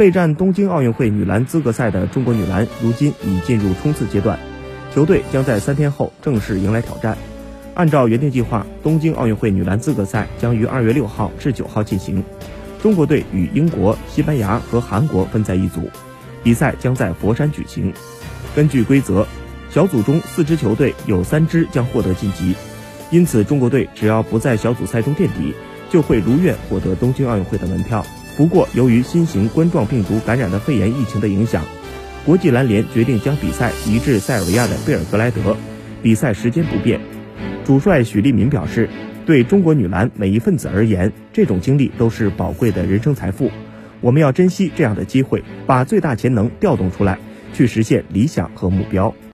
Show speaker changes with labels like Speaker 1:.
Speaker 1: 备战东京奥运会女篮资格赛的中国女篮，如今已进入冲刺阶段，球队将在三天后正式迎来挑战。按照原定计划，东京奥运会女篮资格赛将于二月六号至九号进行。中国队与英国、西班牙和韩国分在一组，比赛将在佛山举行。根据规则，小组中四支球队有三支将获得晋级，因此中国队只要不在小组赛中垫底，就会如愿获得东京奥运会的门票。不过，由于新型冠状病毒感染的肺炎疫情的影响，国际篮联决定将比赛移至塞尔维亚的贝尔格莱德，比赛时间不变。主帅许利民表示。对中国女篮每一份子而言，这种经历都是宝贵的人生财富。我们要珍惜这样的机会，把最大潜能调动出来，去实现理想和目标。